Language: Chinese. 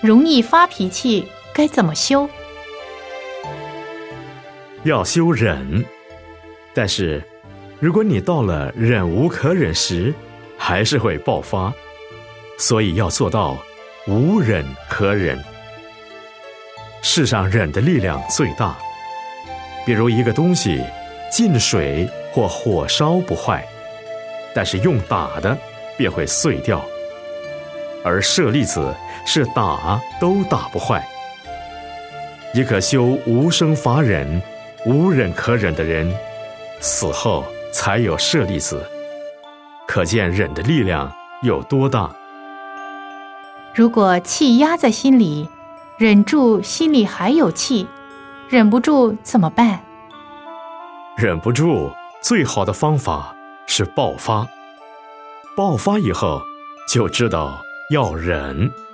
容易发脾气，该怎么修？要修忍，但是如果你到了忍无可忍时，还是会爆发，所以要做到无忍可忍。世上忍的力量最大，比如一个东西进水或火烧不坏，但是用打的便会碎掉。而舍利子是打都打不坏。一个修无生法忍、无忍可忍的人，死后才有舍利子，可见忍的力量有多大。如果气压在心里，忍住心里还有气，忍不住怎么办？忍不住最好的方法是爆发。爆发以后就知道。要忍。